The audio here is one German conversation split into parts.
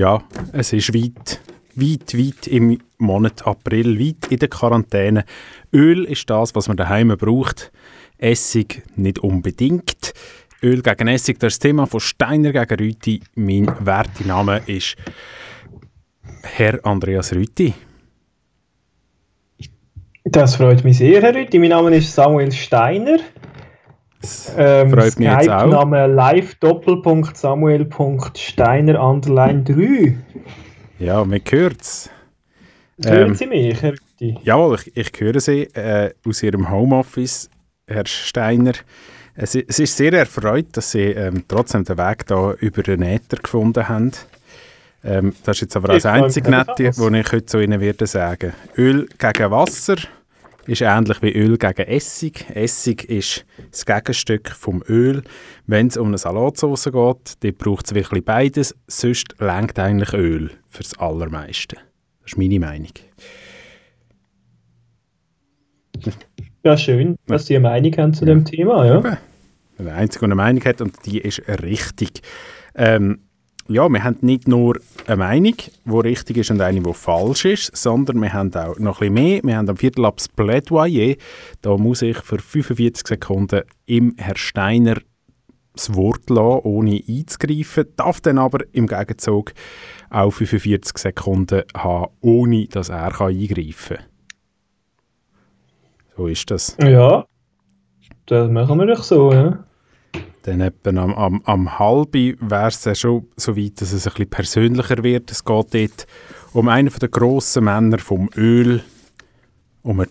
Ja, es ist weit, weit, weit im Monat April, weit in der Quarantäne. Öl ist das, was man daheim braucht. Essig nicht unbedingt. Öl gegen Essig, das das Thema von Steiner gegen Rüti. Mein werte Name ist Herr Andreas Rüti. Das freut mich sehr, Herr Rüti. Mein Name ist Samuel Steiner. Ähm, freut mich jetzt auch. Name live Doppelpunkt Samuel.steiner underline 3. Ja, man hört es. Hören ähm, Sie mich, Herr? Jawohl, ich, ich höre Sie äh, aus Ihrem Homeoffice, Herr Steiner. Es, es ist sehr erfreut, dass Sie ähm, trotzdem den Weg da über den Äther gefunden haben. Ähm, das ist jetzt aber das einzige Nette, was ich heute zu Ihnen werde sagen. Öl gegen Wasser ist ähnlich wie Öl gegen Essig. Essig ist das Gegenstück vom Öl. Wenn es um eine Salatsauce geht, dann braucht es wirklich beides. Sonst lenkt eigentlich Öl fürs Allermeiste. Das ist meine Meinung. Ja, schön, dass Sie eine Meinung haben zu ja. dem Thema. Ja. Wenn der Einzige, eine Meinung hat und die ist richtig. Ähm, ja, wir haben nicht nur eine Meinung, die richtig ist und eine, die falsch ist, sondern wir haben auch noch ein bisschen mehr. Wir haben am Viertel ab das Plädoyer. Da muss ich für 45 Sekunden im Herr Steiner das Wort lassen, ohne einzugreifen, darf dann aber im Gegenzug auch 45 Sekunden haben, ohne dass er eingreifen kann. So ist das. Ja, das machen wir doch so, ja. Dann etwa am, am, am halben wäre es schon so weit, dass es ein bisschen persönlicher wird. Es geht dort um einen der grossen Männer vom Öl, um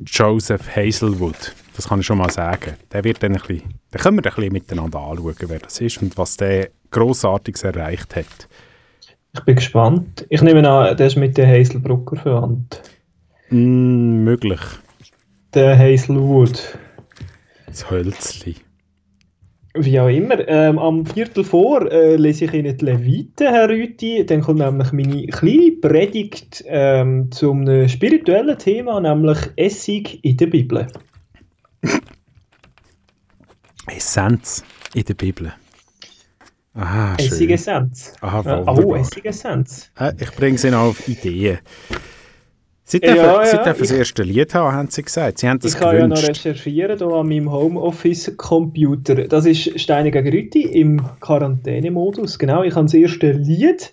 Joseph Hazelwood. Das kann ich schon mal sagen. Der wird dann ein bisschen, dann können wir ein bisschen miteinander anschauen, wer das ist und was der Grossartiges erreicht hat. Ich bin gespannt. Ich nehme an, der ist mit der Hazelbrucker verwandt. Mm, möglich. Der Hazelwood. Das Hölzli. Wie auch immer. Ähm, am Viertel vor äh, lese ich Ihnen die Leviten, Herr Rüti. Dann kommt nämlich meine kleine Predigt ähm, zum spirituellen Thema, nämlich Essig in der Bibel. Essenz in der Bibel. Aha, schön. Essig-Essenz. Aha, oh, Essig-Essenz. Äh, ich bringe Sie noch auf Ideen. Sie dürfen, ja, ja. Sie dürfen das erste Lied haben, haben Sie gesagt. Sie haben das ich kann ja noch recherchieren hier an meinem Homeoffice-Computer. Das ist Steine gegen Rüti im Quarantänemodus. Genau, ich habe das erste Lied.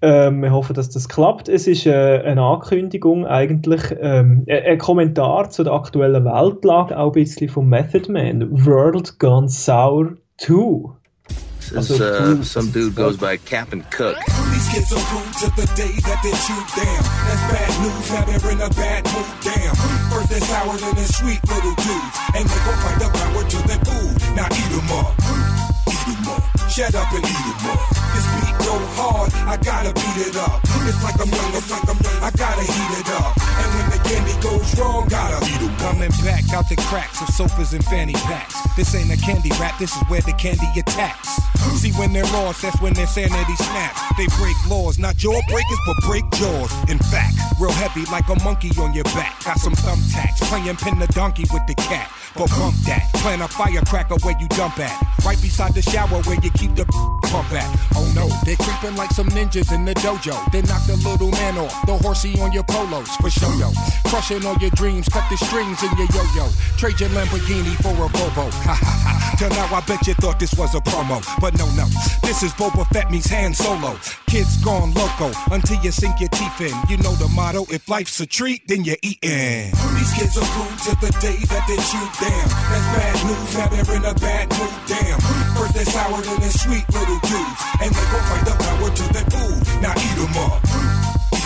Ähm, wir hoffen, dass das klappt. Es ist äh, eine Ankündigung, eigentlich ähm, ein Kommentar zu der aktuellen Weltlage, auch ein bisschen vom Method Man. World Gone Sour 2. Since uh, some dude goes by Captain Cook. Rude to the day that they shoot down. That's bad news, in a bad mood, damn. First sour, then sweet little dudes. And they the power to food. Now eat them up. Eat them up. Shut up and eat them up. This beat go hard, I gotta beat it up. It's like I'm young, it's like I'm young, I gotta heat it up. And when the candy goes wrong, gotta Coming back out the cracks of sofas and fanny packs. This ain't a candy rap, this is where the candy attacks. See, when they're lost, that's when their sanity snaps. They break laws, not jaw breakers, but break jaws. In fact, real heavy like a monkey on your back. Got some thumbtacks, playing pin the donkey with the cat. But bump that, plant a firecracker where you dump at. Right beside the shower where you keep the pump at. Oh no, they're creeping like some ninjas in the dojo. They knock the little man off, the horsey on your polos, for show yo. Crushing all your dreams, cut the in your yo yo. Trade your Lamborghini for a Bobo. Till now I bet you thought this was a promo. But no, no, this is Boba Fett meets Han Solo. Kids gone loco until you sink your teeth in. You know the motto if life's a treat, then you're eating. These kids are rude to the day that they shoot down. That's bad news, now they're in a bad mood, damn. First they're sour, then they're sweet little dudes. And they gon' find the power to their food. Now eat them up.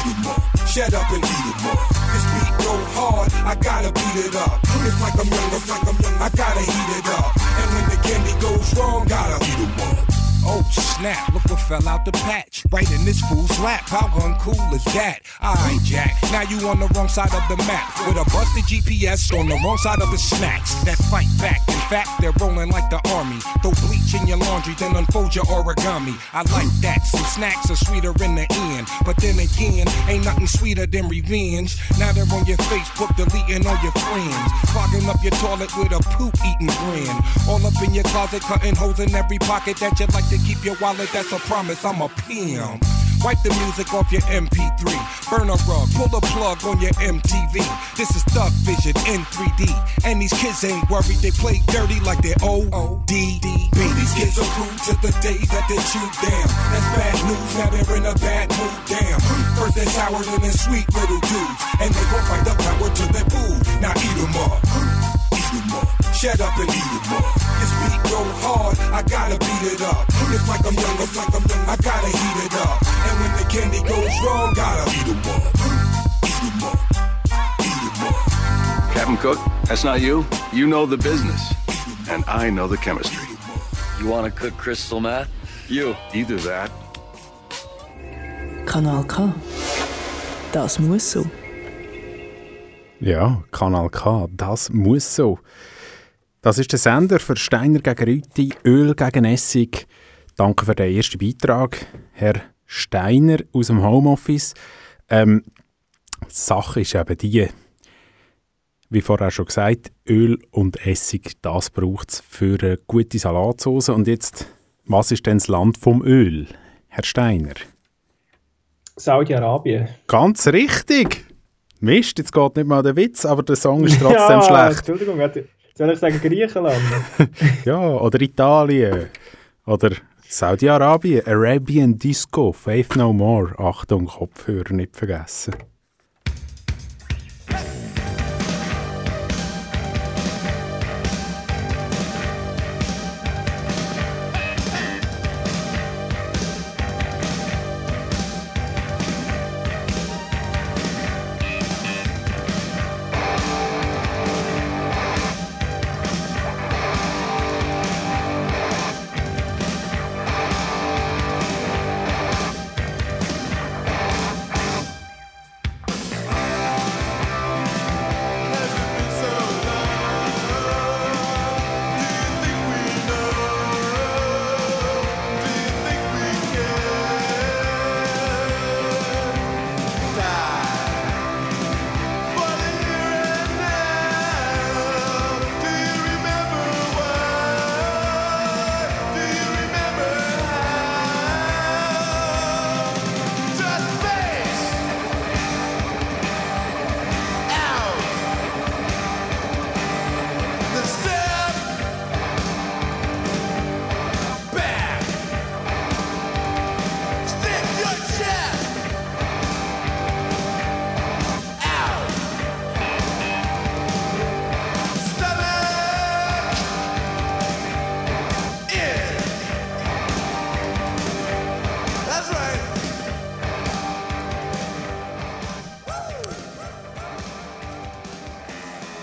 Eat them up. Shut up and eat it more. This beat go hard, I gotta beat it up. It's like I'm young, it's like I'm young, I gotta heat it up. And when the candy goes wrong, gotta eat them up. Oh snap, look what fell out the patch. Right in this fool's lap. How uncool is that? Alright, Jack. Now you on the wrong side of the map. With a busted GPS on the wrong side of the snacks. That fight back. In fact, they're rolling like the army. Throw bleach in your laundry, then unfold your origami. I like that. Some snacks are sweeter in the end. But then again, ain't nothing sweeter than revenge. Now they're on your Facebook, deleting all your friends. Clogging up your toilet with a poop eating grin. All up in your closet, cutting holes in every pocket that you like to keep your wallet, that's a promise. I'm a pimp. Wipe the music off your MP3. Burn a rug, pull a plug on your MTV. This is Thug Vision in 3D. And these kids ain't worried, they play dirty like they're ODD. These kids are cool to the day that they shoot down. That's bad news, now they're in a bad mood, damn. First they're sour, then they're sweet little dudes. And they gon' fight the power to their food. Now eat them up. Eat them up. Shut up and eat it up. This beat go hard, I gotta beat it up. It's like I'm young, it's like I'm young, I gotta heat it up. And when the candy goes wrong, gotta eat them up. Eat them up. Eat them up. Captain Cook, that's not you. You know the business. And I know the chemistry. You want to cook crystal meth? You. Either that Kanal K. Das muss so. Ja, Kanal K, das muss so. Das ist der Sender für Steiner gegen Rüti, Öl gegen Essig. Danke für den ersten Beitrag, Herr Steiner aus dem Homeoffice. Ähm, die Sache ist eben die, wie vorher schon gesagt, Öl und Essig, das braucht es für eine gute Salatsauce. Und jetzt, was ist denn das Land vom Öl, Herr Steiner? Saudi-Arabien. Ganz richtig! Mist, jetzt geht nicht mal der Witz, aber der Song ist trotzdem ja, schlecht. Entschuldigung. Soll ich sagen Griechenland? Ja, oder Italien. Oder Saudi-Arabien, Arabian Disco, Faith No More. Achtung, Kopfhörer nicht vergessen.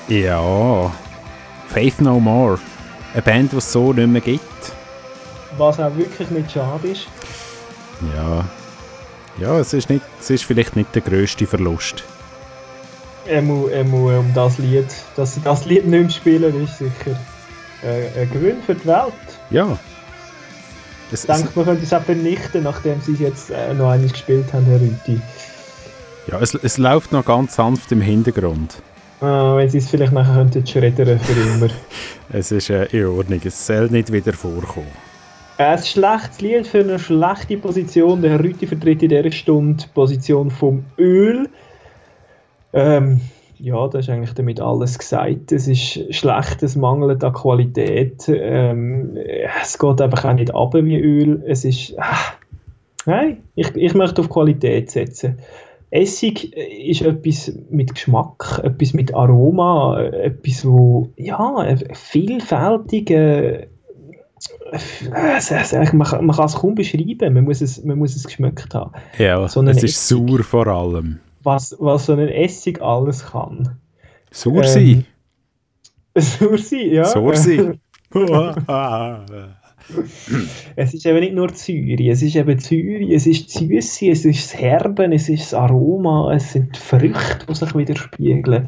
Ja, Faith No More. Eine Band, die es so nicht mehr gibt. Was auch wirklich nicht schade ist. Ja, ja es, ist nicht, es ist vielleicht nicht der grösste Verlust. Er muss, er muss um das Lied, dass sie das Lied nicht mehr spielen, ist sicher äh, ein Gewinn für die Welt. Ja. Es, ich denke, man könnte es auch vernichten, nachdem sie es jetzt äh, noch einmal gespielt haben, Herr Rüti. Ja, es, es läuft noch ganz sanft im Hintergrund. Ah, wenn sie es vielleicht nachher könnten schreddern für immer. es ist äh, in Ordnung, es soll nicht wieder vorkommen. Ein schlechtes Lied für eine schlechte Position. Der Herr Rüti vertritt in dieser Stunde die Position vom Öl. Ähm, ja, das ist eigentlich damit alles gesagt. Es ist schlecht, es mangelt an Qualität. Ähm, es geht einfach auch nicht ab wie Öl. Es ist. Ah, nein, ich, ich möchte auf Qualität setzen. Essig ist etwas mit Geschmack, etwas mit Aroma, etwas, wo ja, vielfältig. Äh, man, kann, man kann es kaum beschreiben, man muss es, man muss es geschmeckt haben. Ja, so es ist sauer vor allem. was, was so ein Essig alles kann. Sauer sein. Ähm, Sauer sein, ja. Sauer sein. es ist eben nicht nur Zürich, es ist eben Zürich, es ist Süße, es ist das Herben, es ist das Aroma, es sind die Früchte, die sich widerspiegeln.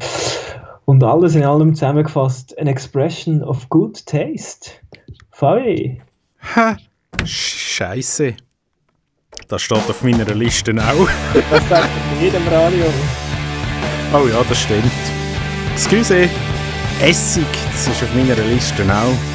Und alles in allem zusammengefasst, an expression of good taste. Fabi. Ha, Scheiße. Das steht auf meiner Liste auch. das sagt in jedem Radio. Oh ja, das stimmt. Excuse, Essig, das ist auf meiner Liste auch.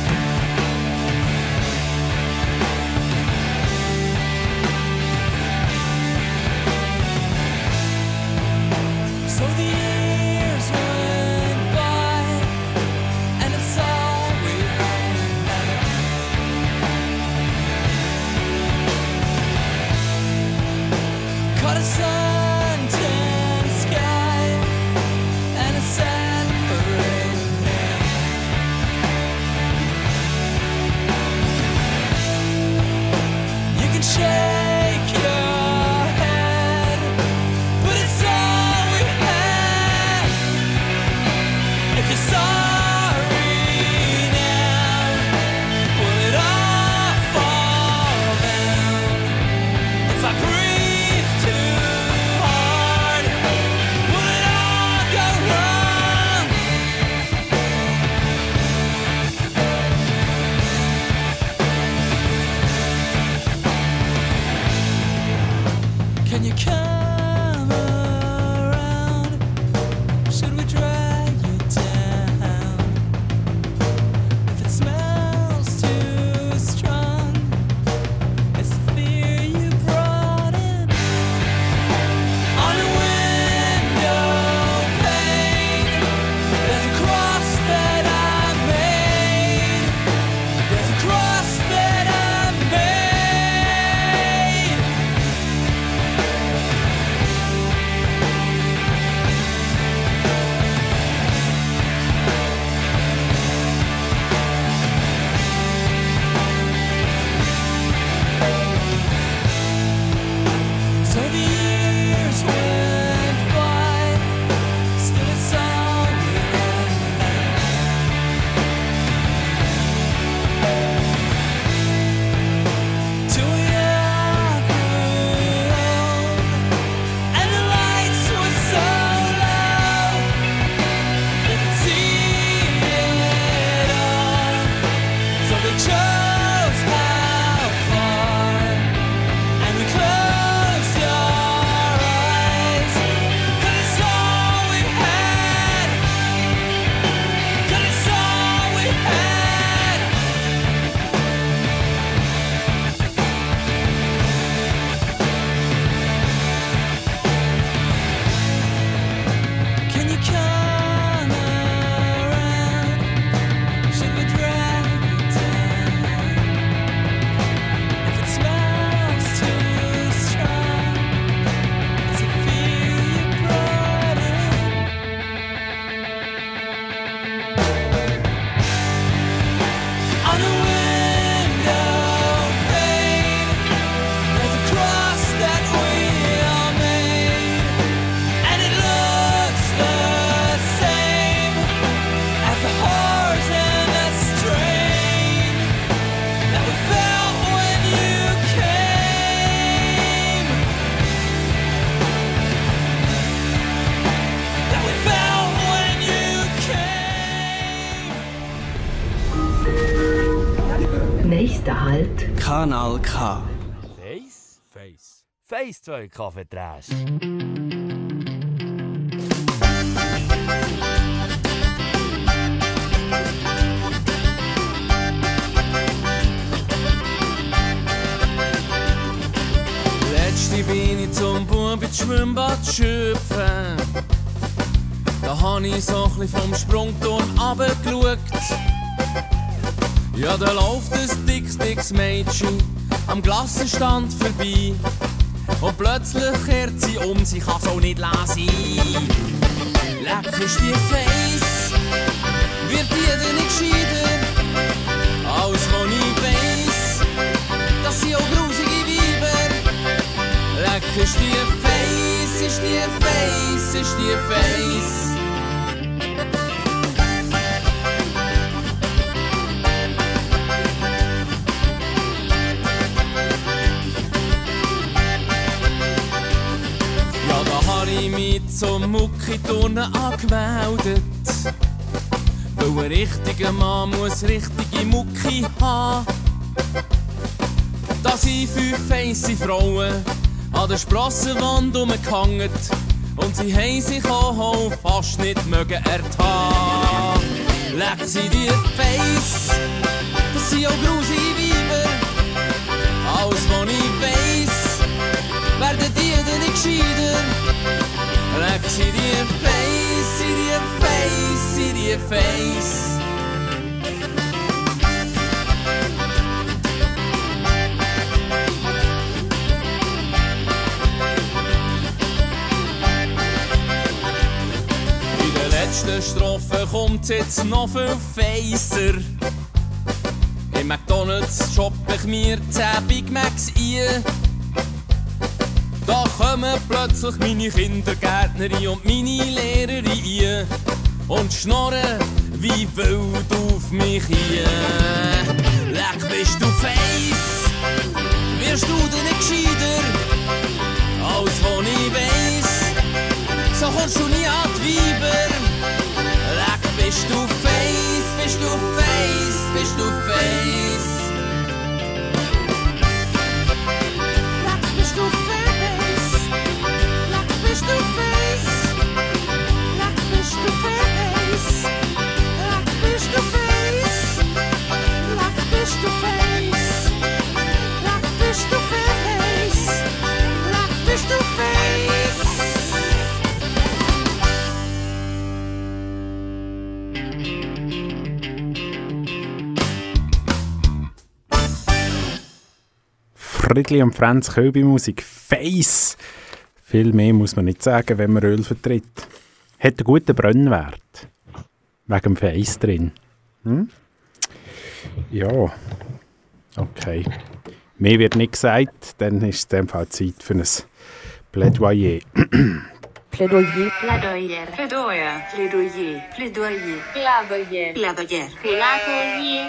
1, 2 Kaffeetrash. Letzte bin ich zum Bub Schwimmbad schöpfen. Da hab ich so ein vom Sprungturm runtergeschaut. Ja, da läuft ein dickes, dickes Mädchen am Klassenstand vorbei. Und plötzlich kehrt sie um, sie kann so nicht lesen. Leck ist die Face, wird jeder nicht gescheiter. Alles, was ich weiss, das sind auch grusige Weiber. Leck ist die Face, ist die Face, ist die Face. Muckiturnen angemeldet. Weil ein richtiger Mann muss richtige Mucki haben. Da sind fünf feisse Frauen an der Sprossenwand umgehangen und sie haben sich auch fast nicht mögen ertan. Leck sie dir Face, das sind auch grusige Weiber. Alles, was ich weiss, werden die dann sie dir Face, sie dir Face, sie dir Face. In der letzten Strophe kommt jetzt noch viel feiser. Im McDonalds shoppe ich mir 10 Big Macs ein. Da kommen plötzlich meine Kindergärtnerin und meine Lehrerin und schnorren wie wild auf mich hier. Leck bist du Face, wirst du denn nicht gescheiter? Alles, was ich weiss, so kommst du nie an die Weiber. Leck bist du Face, bist du Face, bist du Face. Friedli und Franz Köbi Musik. Face! Viel mehr muss man nicht sagen, wenn man Öl vertritt. Hat einen guten Brennwert. Wegen dem Face drin. Hm? Ja. Okay. Mehr wird nicht gesagt, dann ist es in dem Fall Zeit für ein Plädoyer. Plädoyer. Plädoyer. Plädoyer. Plädoyer. Plädoyer. Plädoyer. Plädoyer. Plädoyer.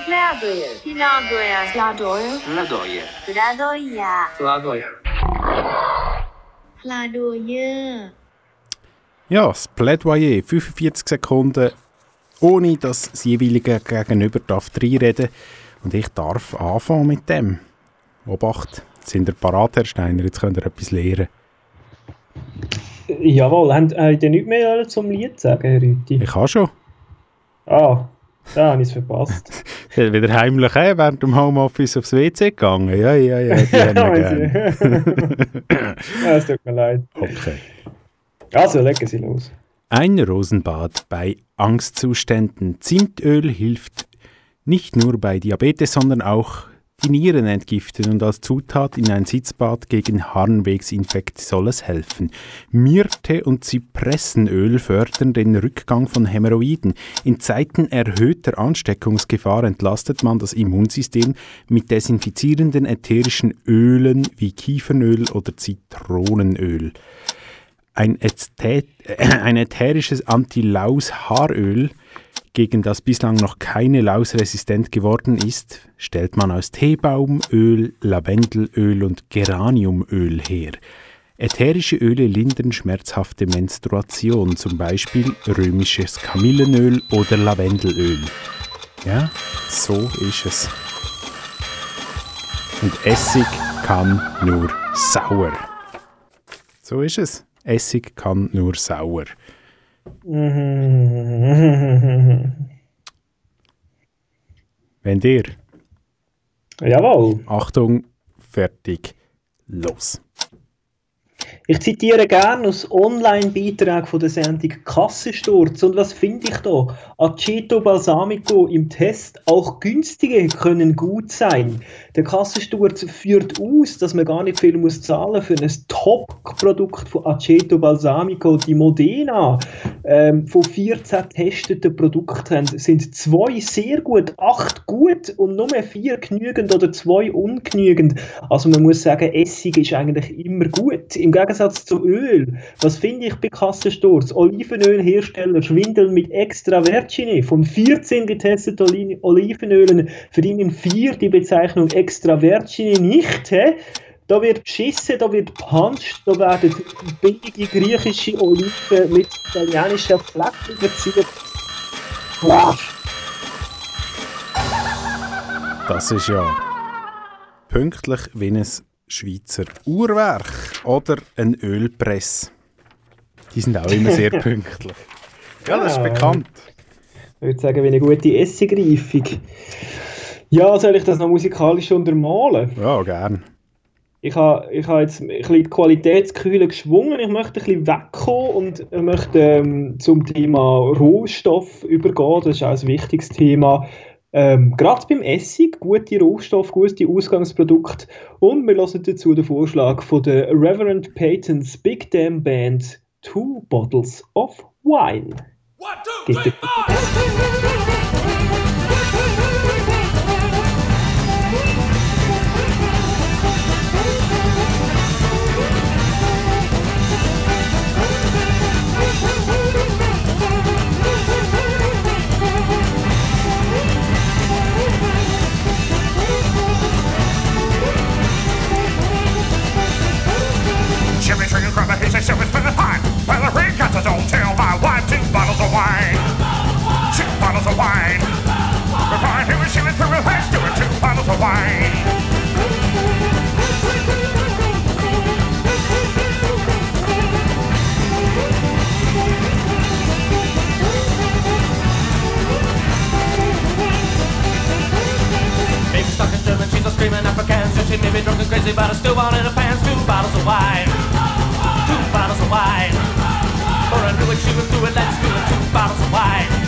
Plädoyer. Plädoyer. Plädoyer. Plädoyer. Plädoyer. Plädoyer. Ja, das Plädoyer, 45 Sekunden, ohne dass das jeweilige Gegenüber darf reinreden Und ich darf anfangen mit dem. Obacht, sind ihr parat, Herr Steiner? Jetzt könnt ihr etwas lernen. Jawohl, habt habt ihr nichts mehr zum Lied sagen, Herr Rüti? Ich habe schon. Ah, da habe ich es verpasst. Wieder heimlich äh, während dem Homeoffice aufs WC gegangen. Ja, ja, ja, die haben ja, es tut mir leid. Okay. Also, legen Sie los. Ein Rosenbad bei Angstzuständen. Zimtöl hilft nicht nur bei Diabetes, sondern auch die Nieren entgiften und als Zutat in ein Sitzbad gegen Harnwegsinfekt soll es helfen. Myrte und Zypressenöl fördern den Rückgang von Hämorrhoiden. In Zeiten erhöhter Ansteckungsgefahr entlastet man das Immunsystem mit desinfizierenden ätherischen Ölen wie Kiefernöl oder Zitronenöl. Ein, Ästhet, äh, ein ätherisches Anti-Laus-Haaröl, gegen das bislang noch keine Laus resistent geworden ist, stellt man aus Teebaumöl, Lavendelöl und Geraniumöl her. Ätherische Öle lindern schmerzhafte Menstruation, zum Beispiel römisches Kamillenöl oder Lavendelöl. Ja, so ist es. Und Essig kann nur sauer. So ist es. Essig kann nur sauer. Wenn dir. Jawohl. Achtung, fertig, los. Ich zitiere gerne aus Online-Beitrag von der Sendung Kassensturz. Und was finde ich da? Aceto Balsamico im Test. Auch günstige können gut sein. Der Kassensturz führt aus, dass man gar nicht viel muss zahlen für ein Top-Produkt von Aceto Balsamico, die Modena. ähm, von 14 getesteten Produkten sind zwei sehr gut, acht gut und nur vier genügend oder zwei ungenügend. Also man muss sagen, Essig ist eigentlich immer gut. Im Gegensatz zu Öl. Was finde ich bei Kassensturz? Olivenölhersteller schwindeln mit extra Vergine. Von 14 getesteten Olivenölen verdienen vier die Bezeichnung extra Vergine nicht. He? Da wird geschissen, da wird gepanscht, da werden billige griechische Oliven mit italienischen Flecken überziehen. Das ist ja pünktlich wie ein Schweizer Uhrwerk oder ein Ölpress. Die sind auch immer sehr pünktlich. Ja, das ist bekannt. Ich würde sagen, wie eine gute Essigreifung. Ja, soll ich das noch musikalisch untermalen? Ja, gern ich habe ich ha jetzt ein bisschen die Qualitätskühle geschwungen. Ich möchte ein bisschen wegkommen und möchte ähm, zum Thema Rohstoff übergehen. Das ist auch ein wichtiges Thema. Ähm, Gerade beim Essig, gute Rohstoffe, gute Ausgangsprodukte. Und wir lassen dazu den Vorschlag von der Reverend Payton's Big Damn Band Two Bottles of Wine. One, two, three, He's a serious man high. Well, the ring got "Don't tell My wife, two bottles of wine. Two bottles of wine. Refined here and shooting through her hands. Doing two bottles of wine. Baby's talking German, she's screaming Africans. And she may be drunk and crazy, but I still wanted a pants. Two bottles of wine of wine. But I knew it, she was through it, let's do it, two bottles of wine.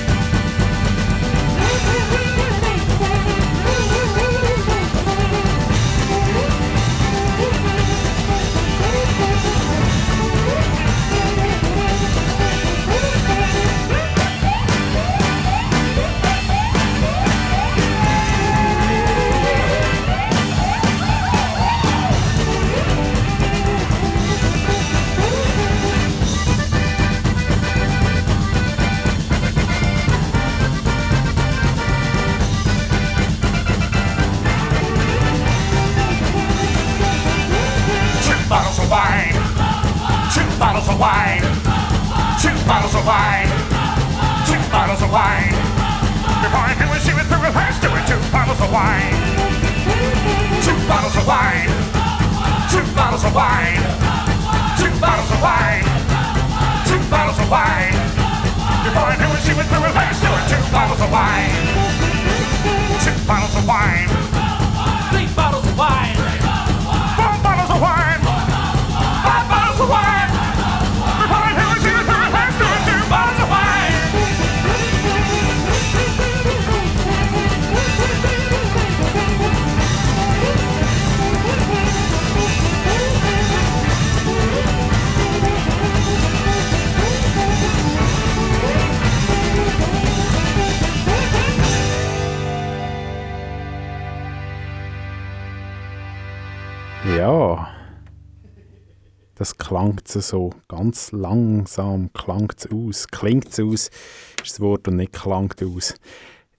wine, six bottles of wine. Before I knew it, she was through with hers. Doing two bottles of wine, two bottles of wine, two bottles of wine, two bottles of wine, two bottles of wine. Before I knew it, she was through with hers. Doing two bottles of wine, two bottles of wine. Klangt es so ganz langsam, klangt es aus, klingt es aus, ist das Wort und nicht klangt aus.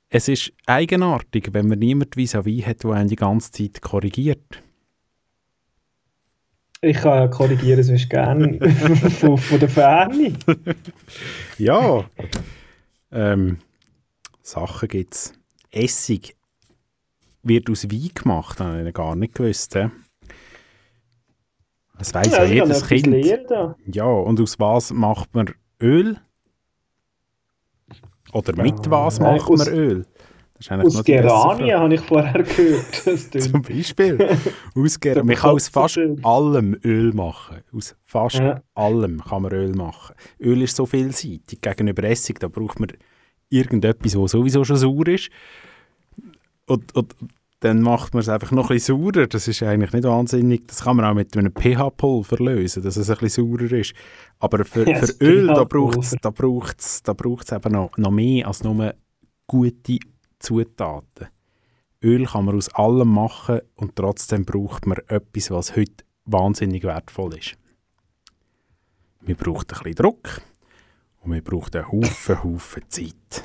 Es ist eigenartig, wenn man niemand vis-à-vis hat, der einen die ganze Zeit korrigiert. Ich kann ja korrigieren sonst gerne von, von der Ferne. ja. Ähm, Sachen gibt es. Essig wird aus Wein gemacht, habe ich gar nicht gewusst. He? Das weiß ja, ja jedes Kind. Lernen. Ja, und aus was macht man Öl? Oder mit was ja, macht man Öl? aus Geranien habe ich vorher gehört. Zum Beispiel. aus man kann aus fast allem Öl machen. Aus fast ja. allem kann man Öl machen. Öl ist so vielseitig. Gegenüber Essig, da braucht man irgendetwas, was sowieso schon sauer ist. Und, und dann macht man es einfach noch ein bisschen saurer. Das ist eigentlich nicht wahnsinnig. Das kann man auch mit einem pH-Pulver lösen, dass es ein bisschen saurer ist. Aber für, Ja, für Öl, da braucht es da braucht's, da braucht's eben noch, noch mehr als nur gute Zutaten. Öl kann man aus allem machen und trotzdem braucht man etwas, was heute wahnsinnig wertvoll ist. Wir brauchen ein bisschen Druck und wir brauchen einen Haufen, Haufen Zeit.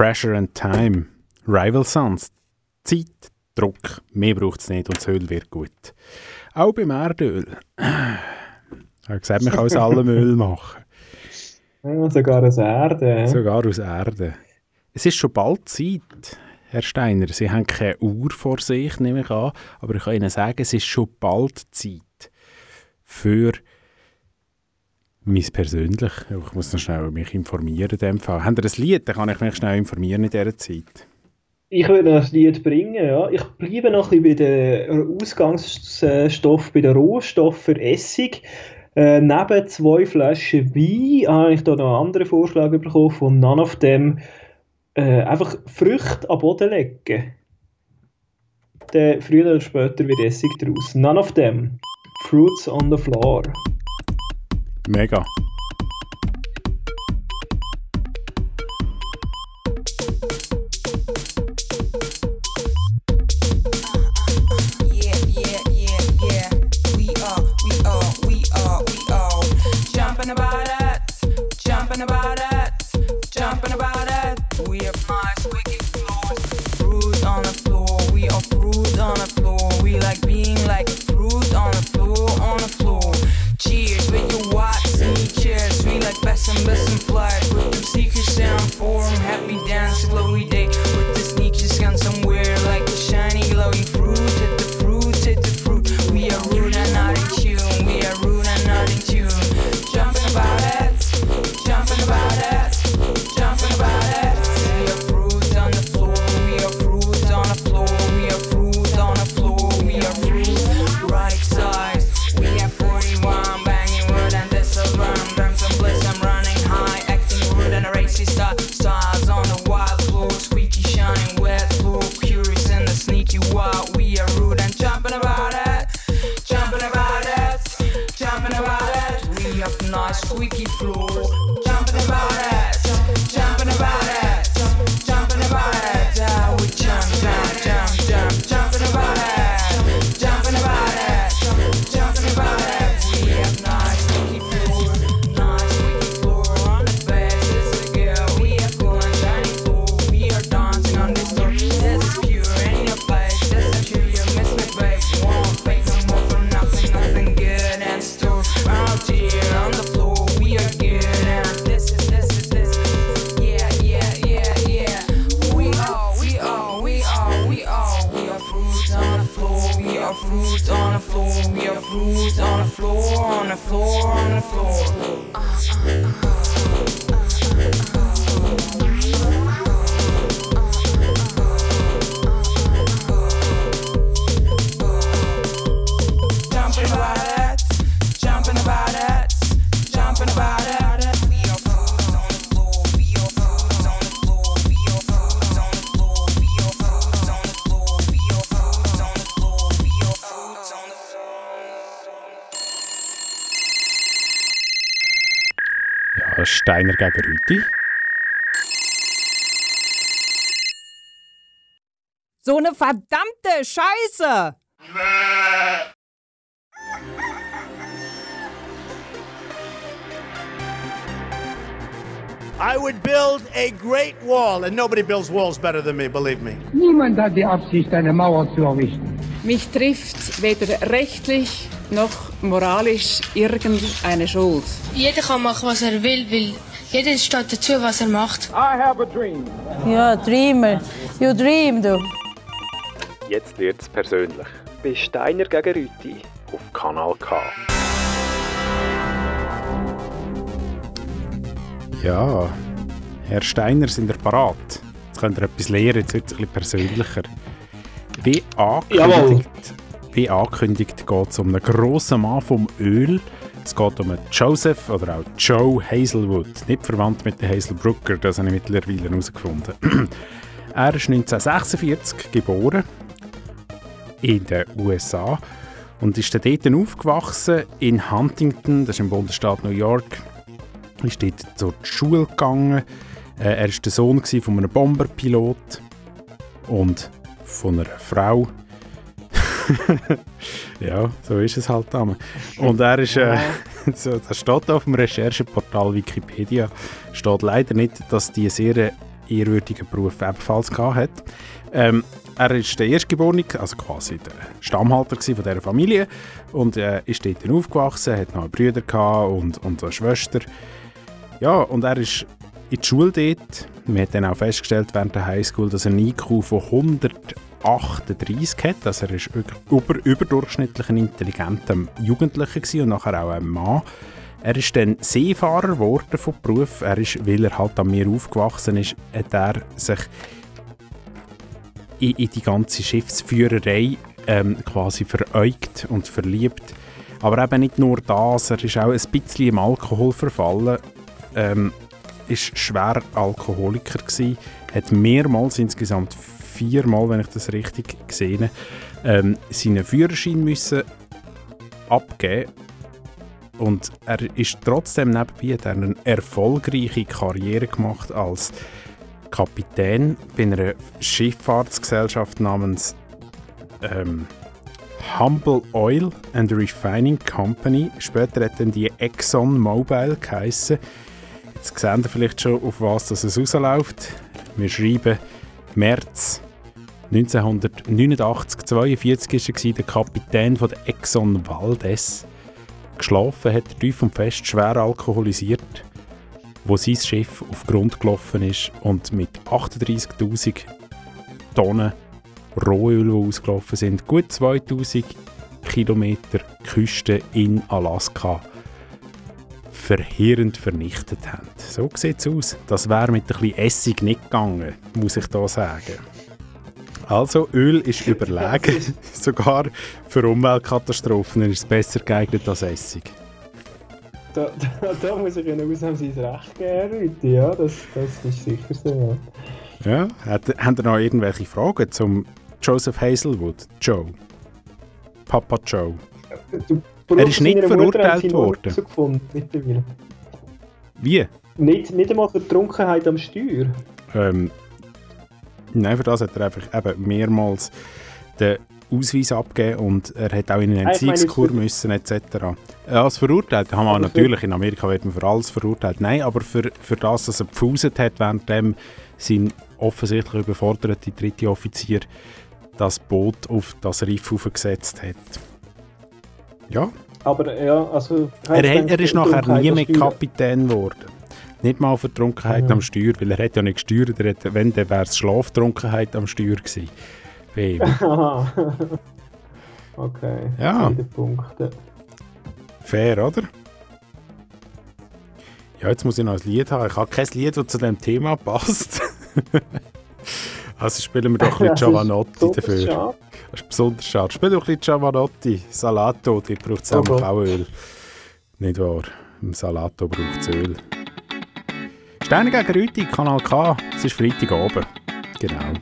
Pressure and Time. Rival Sons. Zeit, Druck. Mehr braucht es nicht und das Öl wird gut. Auch beim Erdöl. Ich habe gesagt, man kann aus allem Öl machen. Ja, sogar aus Erde. Sogar aus Erde. Es ist schon bald Zeit, Herr Steiner. Sie haben keine Uhr vor sich, nehme ich an. Aber ich kann Ihnen sagen, es ist schon bald Zeit für mein persönlich. Ich muss noch schnell mich informieren in dem Fall. Haben Sie ein Lied? Dann kann ich mich schnell informieren in dieser Zeit. Ich würde noch ein Lied bringen, ja. Ich bleibe noch ein bisschen bei den Ausgangsstoff, bei den Rohstoffen für Essig. Äh, neben zwei Flaschen Wein habe ich da noch einen anderen Vorschlag bekommen von None of Them. Äh, einfach Früchte am Boden legen. Dann früher oder später wird Essig draus. None of Them. Fruits on the floor. maker. Steiner gegen Rüti. So eine verdammte Scheiße! I would build a great wall, and nobody builds walls better than me, believe me. Niemand hat die Absicht, eine Mauer zu errichten. Mich trifft weder rechtlich noch moralisch irgendeine Schuld. Jeder kann machen, was er will, weil jeder steht dazu, was er macht. I have a dream. Ja, Dreamer. You dream, du. Jetzt wird es persönlich. Bei Steiner gegen Rüti. Auf Kanal K. Ja, Herr Steiner, sind ihr parat? Jetzt könnt ihr etwas lernen, jetzt wird es ein bisschen persönlicher. Wie angekündigt, wie angekündigt geht es um einen grossen Mann vom Öl. Es geht um einen Joseph oder auch Joe Hazelwood. Nicht verwandt mit den Hazel Brooker, das habe ich mittlerweile herausgefunden. er ist 1946 geboren in den USA und ist dort aufgewachsen in Huntington, das ist im Bundesstaat New York. Ist dort zur Schule gegangen. Äh, er war der Sohn von einem Bomberpilot und von einer Frau. ja, so ist es halt damals. Und er ist, äh, so, das steht auf dem Rechercheportal Wikipedia, steht leider nicht, dass die sehr ehrwürdigen Beruf ebenfalls gehabt hat. Ähm, er ist der Erstgeborene, also quasi der Stammhalter von dieser Familie und äh, ist dort dann aufgewachsen, hat noch einen Bruder gehabt und, und eine Schwester. Ja, und er ist in die Schule dort. Man hat dann auch festgestellt während der Highschool, dass er einen IQ von 138 hat. Also er ist über, überdurchschnittlich ein intelligenter Jugendlicher gewesen und nachher auch ein Mann. Er ist dann Seefahrer geworden vom Beruf. Er ist, weil er halt an mir aufgewachsen ist, hat er sich in, in die ganze Schiffsführerei ähm, quasi veräugt und verliebt. Aber eben nicht nur das, er ist auch ein bisschen im Alkohol verfallen. Ähm, ist schwer Alkoholiker gewesen, hat mehrmals, insgesamt viermal, wenn ich das richtig gesehen habe, ähm, seinen Führerschein müssen abgeben und er ist trotzdem nebenbei hat er eine erfolgreiche Karriere gemacht als Kapitän bei einer Schifffahrtsgesellschaft namens ähm, Humble Oil and Refining Company. Später hat dann die Exxon Mobil geheissen. Jetzt sehen ihr vielleicht schon, auf was das es rausläuft. Wir schreiben März 1989, 42 war er der Kapitän von der Exxon Valdez. Geschlafen hat er tief und fest, schwer alkoholisiert, wo sein Schiff auf Grund gelaufen ist und mit 38'000 Tonnen Rohöl, die ausgelaufen sind, gut 2000 Kilometer Küste in Alaska verheerend vernichtet haben. So sieht es aus. Das wäre mit ein bisschen Essig nicht gegangen, muss ich da sagen. Also, Öl ist überlegen. Sogar für Umweltkatastrophen ist es besser geeignet als Essig. Da, da, da muss ich Ihnen ausnahmsweise recht geben, Leute. Ja, das, das ist sicher so. Ja. Hat, haben ihr noch irgendwelche Fragen zum Joseph Hazelwood? Joe? Papa Joe? Er ist nicht verurteilt worden. Wie? Nicht, nicht einmal für Trunkenheit am Steuer. Ähm, nein, für das hat er einfach eben mehrmals den Ausweis abgegeben und er hat auch in eine Entziehungskur müssen etc. Als verurteilt haben wir natürlich, in Amerika wird man für alles verurteilt, nein, aber für, für das, dass er gepfuset hat, währenddem sein offensichtlich überforderte dritte Offizier das Boot auf das Riff aufgesetzt hat. Ja. Aber ja, also... Er, er ist nachher nie mehr Kapitän geworden nicht mal für Trunkenheit ja. am Steuer, weil er hat ja nicht gesteuert, er hat, wenn, dann wäre es Schlaftrunkenheit am Steuer gewesen. Bei ihm. okay, ja. Fair, oder? Ja, jetzt muss ich noch ein Lied haben. Ich habe kein Lied, das zu diesem Thema passt. also spielen wir doch ein bisschen Giovanotti dafür. Schade. Das ist besonders schade. Spiel doch ein bisschen Giovanotti. Salato, die braucht es auch Öl. Nicht wahr? Im Salato braucht es Öl. Sterne gegen Rüti, Kanal K. Es ist Freitag oben. Genau.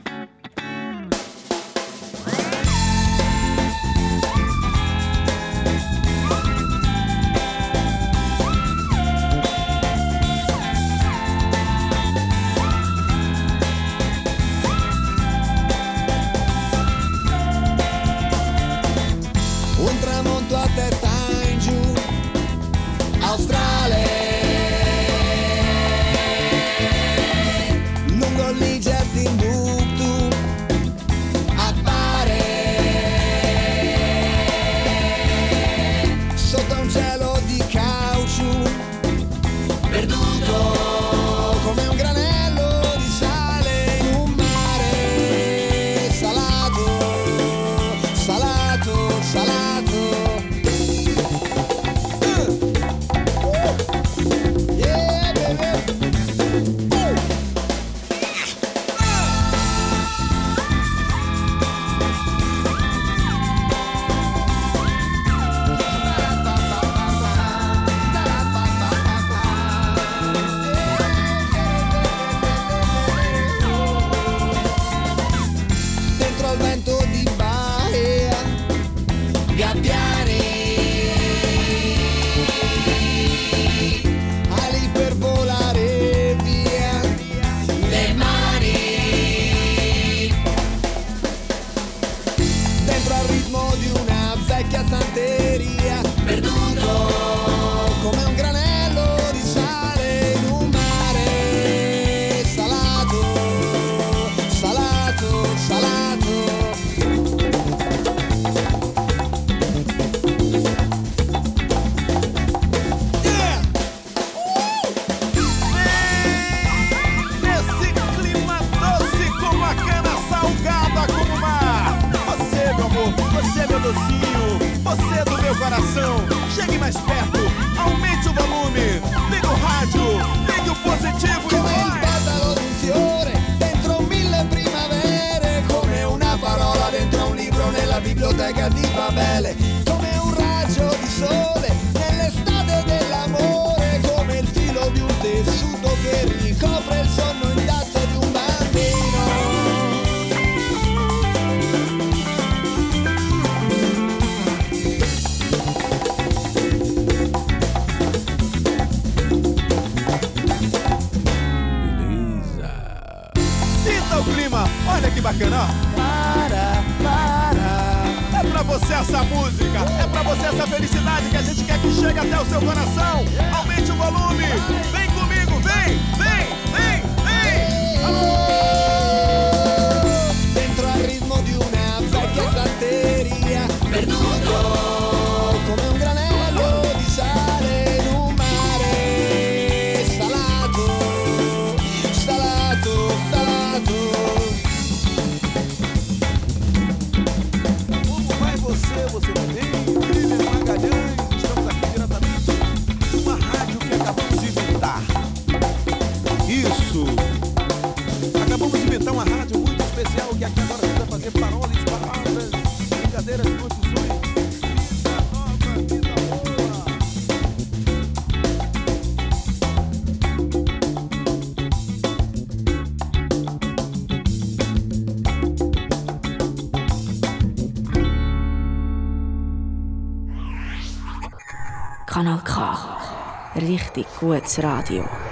gutes Radio.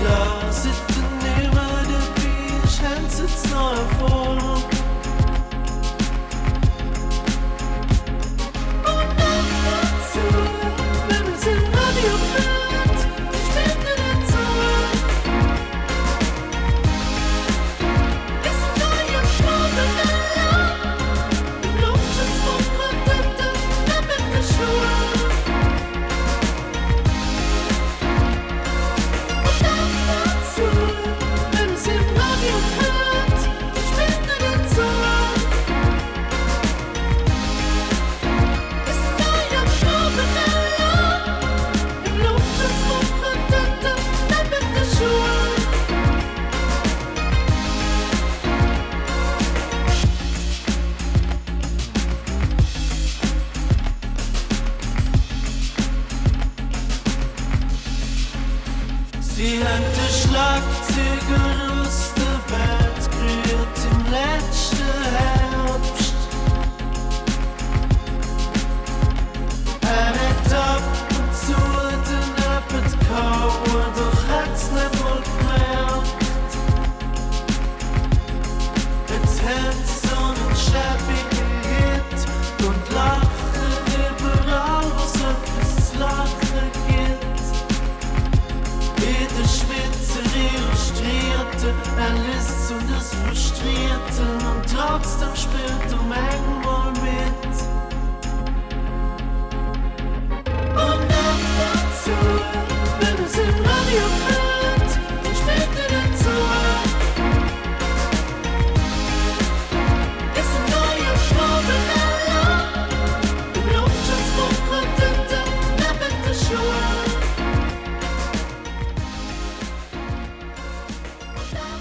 Dran, seit du nicht mehr dabei bist, haben sie jetzt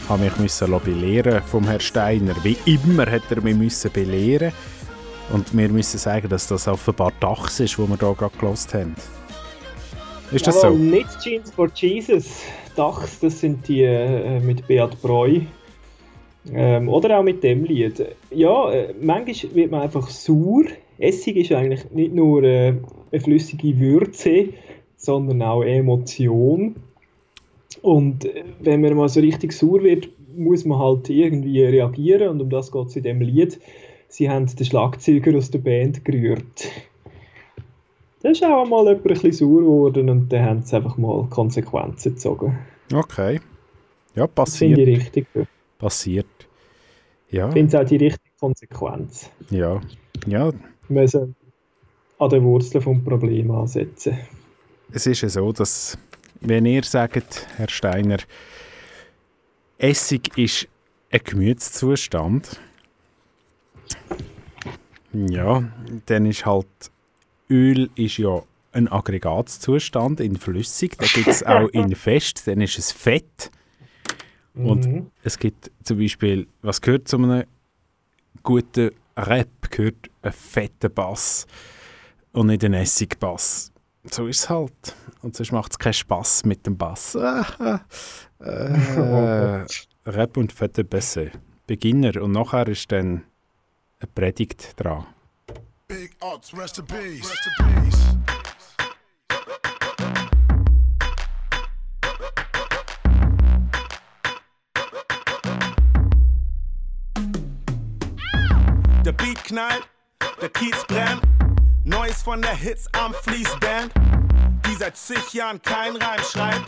habe mich müssen belehren vom Herrn Steiner. Wie immer hat er mich müssen belehren und wir müssen sagen, dass das offenbar Dachs ist, wo wir hier gerade gelost haben. Ist das Jawohl, so? Nicht Jeans for Jesus. Dachs, das sind die äh, mit Beat Breu. Ähm, oder auch mit dem Lied. Ja, äh, manchmal wird man einfach sauer. Essig ist eigentlich nicht nur äh, eine flüssige Würze, sondern auch Emotion. Und äh, wenn man mal so richtig sauer wird, muss man halt irgendwie reagieren. Und um das geht es in dem Lied. Sie haben den Schlagzeuger aus der Band gerührt. Da ist auch mal jemand ein bisschen sauer geworden und dann haben sie einfach mal Konsequenzen gezogen. Okay. Ja, Das finde passiert. ich richtig. Passiert. Ja. Ich finde es auch die richtige Konsequenz. Ja. Ja, Wir müssen an den Wurzeln des Problems ansetzen. es ist ja so, dass, wenn ihr sagt, Herr Steiner, Essig ist ein Gemütszustand, ja, dann ist halt Öl ist ja ein Aggregatzustand in flüssig, da gibt es auch in fest, dann ist es Fett. Und Mhm. es gibt zum Beispiel, was gehört zu einem guten Rap, gehört ein fetter Bass und nicht ein Essigbass. So ist es halt. Und sonst macht es keinen Spass mit dem Bass. Äh, Rap und fette Bässe. Beginner und nachher ist dann eine Predigt dran. Big ups, rest in peace. Rest in peace. Der Beat knallt, der Kiez brennt. Neues von der Hits am Fließband, die seit zig Jahren kein Reim schreibt.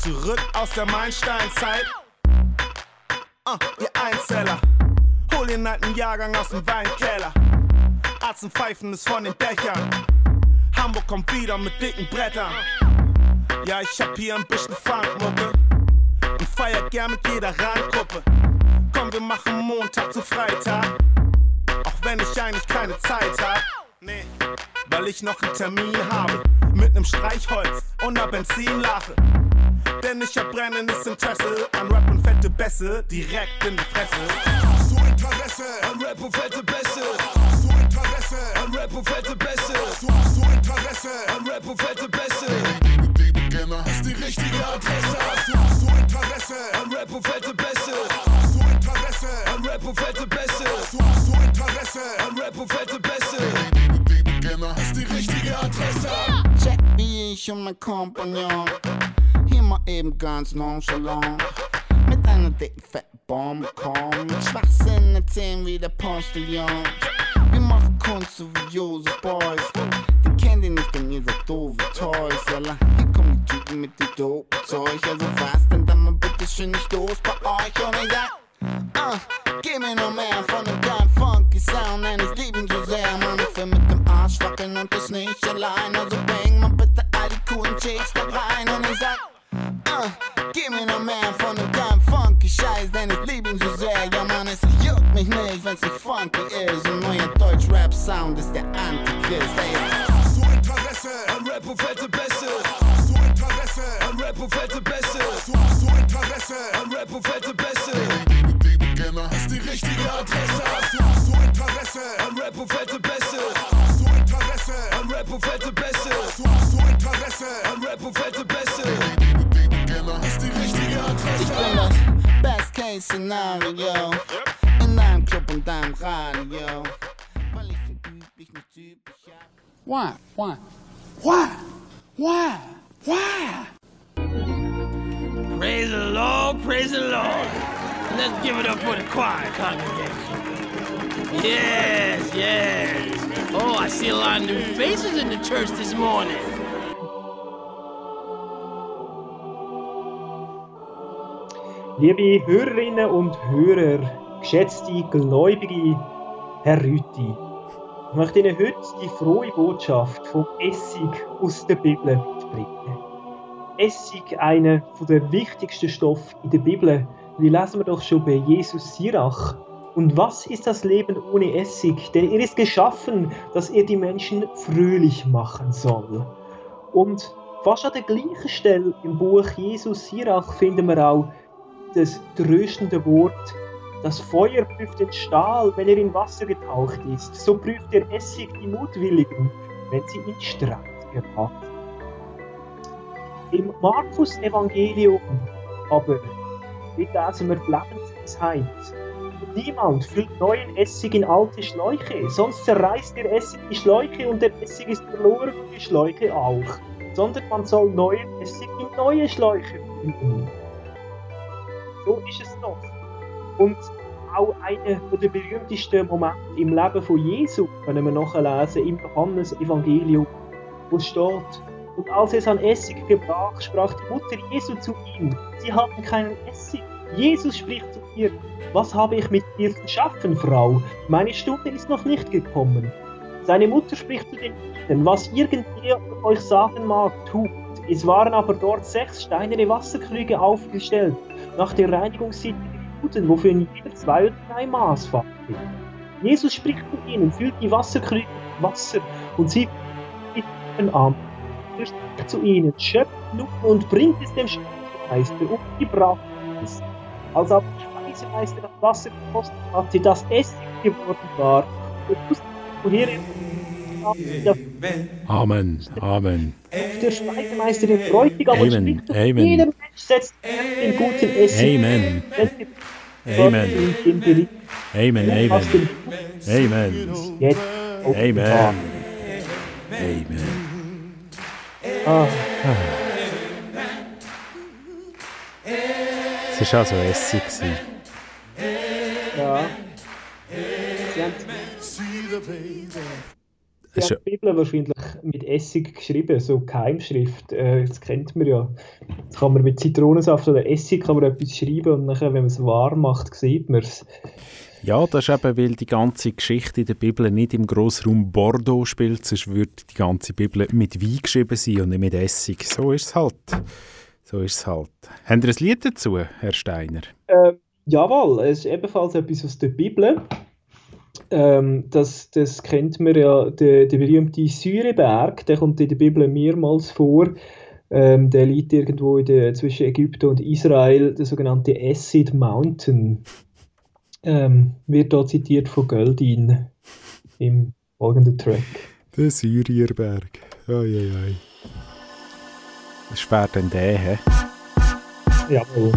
Zurück aus der Meilensteinzeit. Ah, ihr Einzeller, hol den alten Jahrgang aus dem Weinkeller. Arzen pfeifen es von den Dächern. Hamburg kommt wieder mit dicken Brettern. Ja, ich hab hier ein bisschen Funkmucke und feiert gern mit jeder Randgruppe. Komm, wir machen Montag zu Freitag. Auch wenn ich eigentlich keine Zeit hab. Weil ich noch einen Termin habe. Mit nem Streichholz und ner Benzinlache. Denn ich hab brennendes Interesse an Rap und fette Bässe direkt in die Fresse. So Interesse an Rap und fette Bässe. So Interesse an Rap und fette Bässe. So, so Interesse an Rap und fette Bässe. Ist die richtige Adresse. So, Interesse an Rap und fette Bässe. So Interesse auf hätte besser. Du und mein Kompagnon. Hier mal eben ganz nonchalant. Mit einer dicken fetten Bombe kommen. Mit Schwachsinn erzählen wie der Postillon. Wir machen Kunst so wie Joseph Boys. Den kennt ihr nicht, denn ihr seid doofe Toys. Jalla, hier kommen die Typen mit dem dope Zeug. Also was denn dann mal bitte schön nicht los bei euch? Ich sag, uh, gib mir noch mehr von dem geilen funky Sound. Denn ich lieb ihn so sehr, Mann. Ich will mit dem Arsch wackeln und das nicht allein. Also all coolen Chicks da rein. Und ich uh, gib mir noch mehr von dem geilen funky Scheiß. Denn ich lieb ihn so sehr, ja Mann. Es juckt mich nicht, wenn's nicht funky ist. Und neuer Deutsch-Rap-Sound ist der Antichrist. Ey, Best Szenario in deinem Club und deinem Radio. Weil ich verüb mich nicht typisch ab. Why? Why? Why? Why? Why? Praise the Lord, praise the Lord. Let's give it up for the choir congregation. Yes, yes. Oh, I see a lot of new faces in the church this morning. Liebe Hörerinnen und Hörer, geschätzte Gläubige, Herr Rüti, ich möchte Ihnen heute die frohe Botschaft vom Essig aus der Bibel mitbringen. Essig, einer der wichtigsten Stoffe in der Bibel, die lesen wir doch schon bei Jesus Sirach. Und was ist das Leben ohne Essig? Denn er ist geschaffen, dass er die Menschen fröhlich machen soll. Und fast an der gleichen Stelle im Buch Jesus Sirach finden wir auch das tröstende Wort. Das Feuer prüft den Stahl, wenn er in Wasser getaucht ist. So prüft der Essig die Mutwilligen, wenn sie in Streit geraten. Im Markus-Evangelium aber wird wir die Lebensweisheit. Niemand füllt neuen Essig in alte Schläuche, sonst zerreißt der Essig die Schläuche und der Essig ist verloren und die Schläuche auch. Sondern man soll neuen Essig in neue Schläuche füllen. So ist es doch. Und auch einer der berühmtesten Momente im Leben von Jesu können wir nachlesen im Johannes-Evangelium, wo steht, und als es an Essig gebrach, sprach die Mutter Jesu zu ihm, sie haben keinen Essig. Jesus spricht zu ihr, was habe ich mit dir zu schaffen, Frau? Meine Stunde ist noch nicht gekommen. Seine Mutter spricht zu den Kindern, was irgendwer euch sagen mag, tut. Es waren aber dort sechs steinerne Wasserkrüge aufgestellt, nach der Reinigungssitte der Juden, wofür jeder zwei oder drei Maß fand. Jesus spricht zu ihnen, füllt die Wasserkrüge mit Wasser und sie. Er spricht zu ihnen, schöpft nun und bringt es dem Speisemeister und die brachten es. Als aber der Speisemeister das Wasser gekostet hatte, das Essig geworden war, und wusste, woher er Amen, Amen. der Speisemeister den Bräutigam und Amen, spricht, Amen. jeder Mensch setzt den guten Essig. Amen. Amen. Amen, Amen. Amen. Jetzt Amen. Amen. Ah, Es war also Essig. ja. Sie haben Sie haben die Bibel wahrscheinlich mit Essig geschrieben, so Keimschrift. Äh, das kennt man ja. Das kann man mit Zitronensaft oder Essig kann man etwas schreiben und nachher, wenn man es warm macht, sieht man es. Ja, das ist eben, weil die ganze Geschichte in der Bibel nicht im Grossraum Bordeaux spielt, sonst würde die ganze Bibel mit Wein geschrieben sein und nicht mit Essig. So ist es halt. So ist es halt. Habt ihr ein Lied dazu, Herr Steiner? Ähm, jawohl, es ist ebenfalls etwas aus der Bibel. Ähm, das, das kennt man ja, der, der berühmte Syreberg, der kommt in der Bibel mehrmals vor. Ähm, der liegt irgendwo in der, zwischen Ägypten und Israel, der sogenannte Acid Mountain. Ähm, wird dort zitiert von Göldin im folgenden Track. Der Syrierberg. Ei, ei. Was wäre denn der, hä? Jawohl.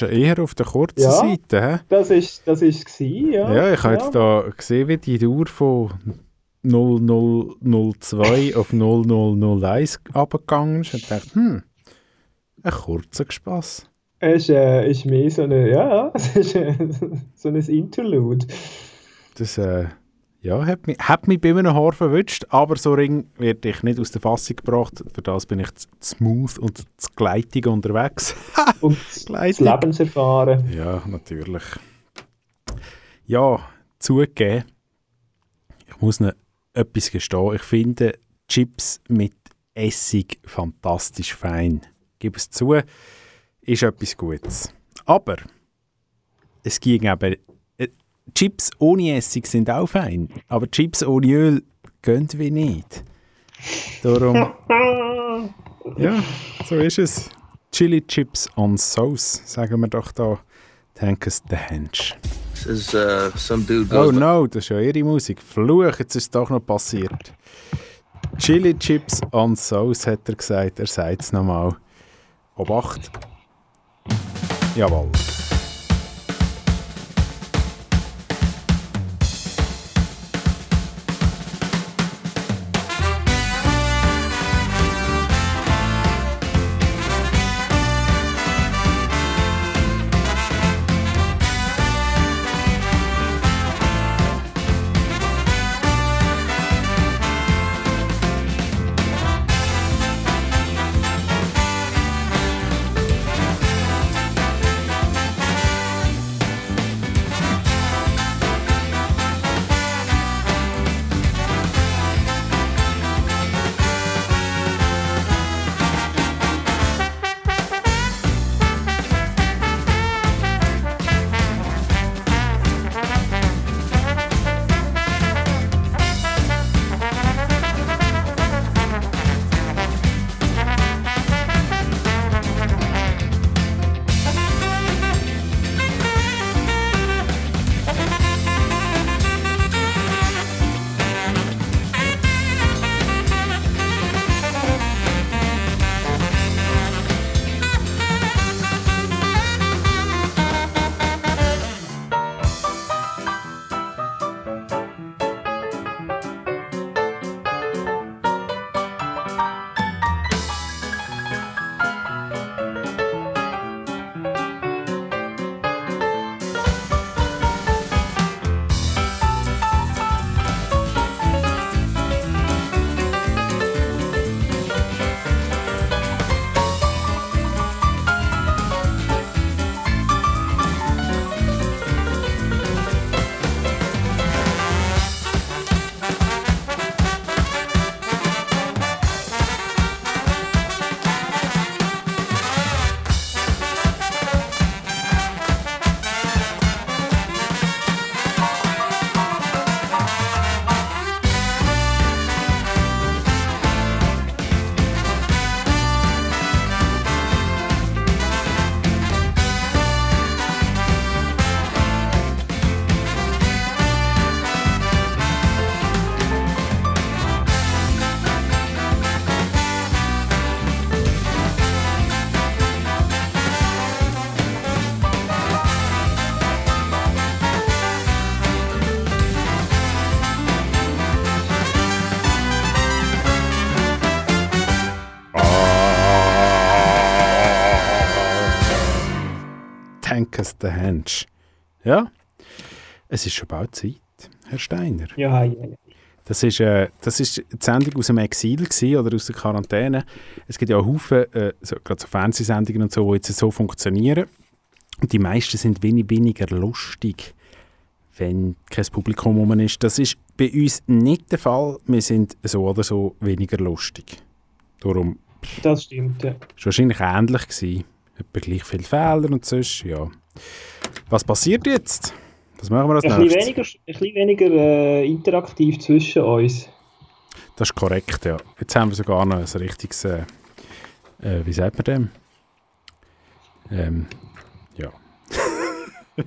Das ist eher auf der kurzen Ja. Seite. hä? Das ist das ist gsi, ja. Ja, ich habe jetzt da gesehen, wie die Dauer von 0002 auf 0001 abgegangen ist. Und dachte, hm, ein kurzer Spaß. Es ist, äh, ist mehr so eine, ja, es ist äh, so ein Interlude. Das äh, ja, hat, mich, hat mich bei einem Haar verwünscht, aber so Ring werde ich nicht aus der Fassung gebracht. Für das bin ich zu smooth und zu gleitig unterwegs. und das Lebenserfahren. Ja, natürlich. Ja, zugegeben, ich muss noch etwas gestehen. Ich finde Chips mit Essig fantastisch fein. Gib es zu, ist etwas Gutes. Aber es ging eben. Chips ohne Essig sind auch fein, aber Chips ohne Öl gehen wie nicht. Darum, ja, so ist es. Chili Chips on Sauce, sagen wir doch da. Tankes the Hench. This is uh, some dude Oh no, das ist ja ihre Musik. Fluch, jetzt ist es doch noch passiert. Chili Chips on Sauce, hat er gesagt. Er sagt es nochmal. Obacht. Jawohl. The Hench. Ja, es ist schon bald Zeit, Herr Steiner. Ja, ja, ja. Das ist, äh, das ist die Sendung aus dem Exil gewesen, oder aus der Quarantäne. Es gibt ja auch Haufen, äh, so, gerade so Fernsehsendungen und so, die jetzt so funktionieren. Und die meisten sind wenig weniger lustig, wenn kein Publikum rum ist. Das ist bei uns nicht der Fall. Wir sind so oder so weniger lustig. Darum Das stimmt, ja. war wahrscheinlich ähnlich gewesen. Etwa gleich viele Fehler und sonst, ja. Was passiert jetzt? Was machen wir als Ein nächstes? weniger, ein bisschen weniger äh, interaktiv zwischen uns. Das ist korrekt, ja. Jetzt haben wir sogar noch ein richtiges, äh, äh, wie sagt man dem? Ähm, ja.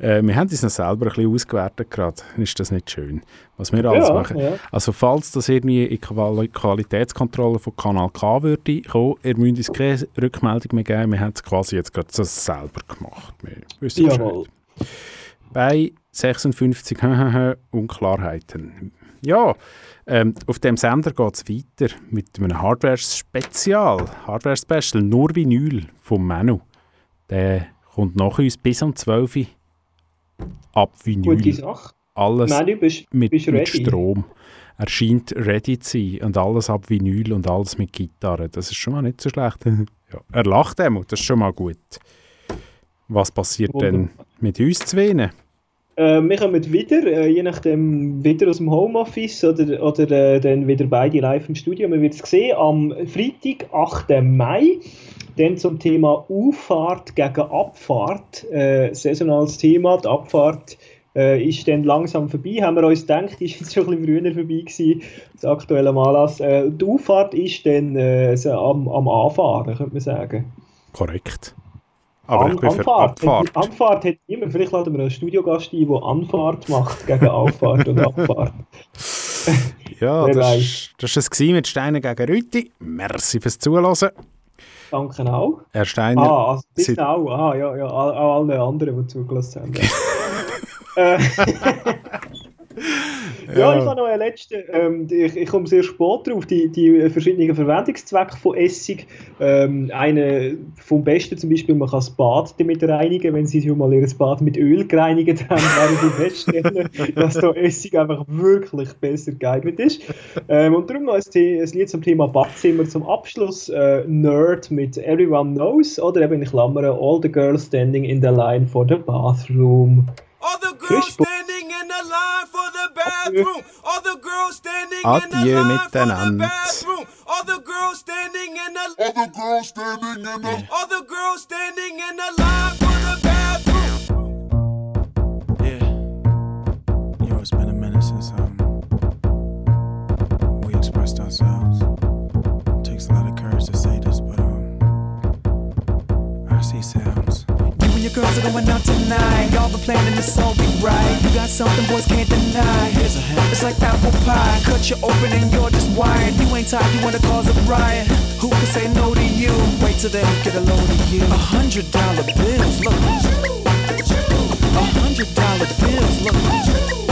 Äh, wir haben uns noch selber ein bisschen ausgewertet gerade. Ist das nicht schön, was wir alles Ja, machen? ja. Also falls das irgendwie in Quali Qualitätskontrolle von Kanal K würde kommen, ihr müsst uns keine Rückmeldung mehr geben. Wir haben es quasi jetzt gerade so selber gemacht. Wir wissen Jawohl. Bescheid. Bei 56 Unklarheiten. Ja, ähm, auf dem Sender geht es weiter mit einem Hardware-Spezial. Hardware-Special, nur Vinyl vom Menu. Der kommt nach uns bis um 12 Uhr ab Vinyl. Gute Sache. Alles Manu, bist- mit, bist mit? Strom. Er scheint ready zu sein und alles ab Vinyl und alles mit Gitarre. Das ist schon mal nicht so schlecht. ja, er lacht einmal, das ist schon mal gut. Was passiert denn mit uns zwei? Äh, wir kommen wieder, äh, je nachdem, wieder aus dem Homeoffice oder, oder äh, dann wieder beide live im Studio. Man wird es sehen, am Freitag, 8. Mai, dann zum Thema Auffahrt gegen Abfahrt. Äh, saisonales Thema, die Abfahrt äh, ist dann langsam vorbei, haben wir uns gedacht, ist jetzt schon ein bisschen früher vorbei gewesen, das aktuelle Anlass. Äh, die Auffahrt ist dann äh, so am, am Anfahren, könnte man sagen. Korrekt. Aber ich An- bin für Anfahrt. Abfahrt. Anfahrt hat niemand. Vielleicht laden wir einen Studiogast ein, der Anfahrt macht gegen Auffahrt und Abfahrt. Ja, das, war es mit Steiner gegen Rüti. Merci fürs Zuhören. Danke auch. Herr Steiner, Ah, also Sie- bitte auch. Ah, ja, ja, auch alle anderen, die zugelassen haben. äh, ja, ich habe noch eine letzte. Ähm, ich, ich komme sehr spät drauf. Die, die verschiedenen Verwendungszwecke von Essig. Ähm, eine vom Besten zum Beispiel, man kann das Bad damit reinigen. Wenn Sie schon mal Ihr Bad mit Öl gereinigt haben, werden Sie feststellen, dass da Essig einfach wirklich besser geeignet ist. Ähm, und darum noch ein, ein Lied zum Thema Badzimmer zum Abschluss. Äh, Nerd mit Everyone Knows oder eben in Klammern All the Girls Standing in the Line for the Bathroom. All the girls standing in the line for the bathroom. All the girls standing in the line for the bathroom. All the girls standing in the All the girls standing in the All the girls standing in the line for the bathroom. Yeah. Yo, it's been a minute since um we expressed ourselves. It takes a lot of courage to say this, but um I see sounds. You and your girls are going out tonight. Y'all been planning this all be right. You got something boys can't deny. Here's a hint. It's like apple pie. Cut you open and you're just wired. You ain't tired, you wanna cause a riot. Who can say no to you? Wait till they get a load of you. A hundred dollar bills, look. A hundred dollar bills, look.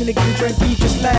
You have. Bartender get a drink, you just laugh.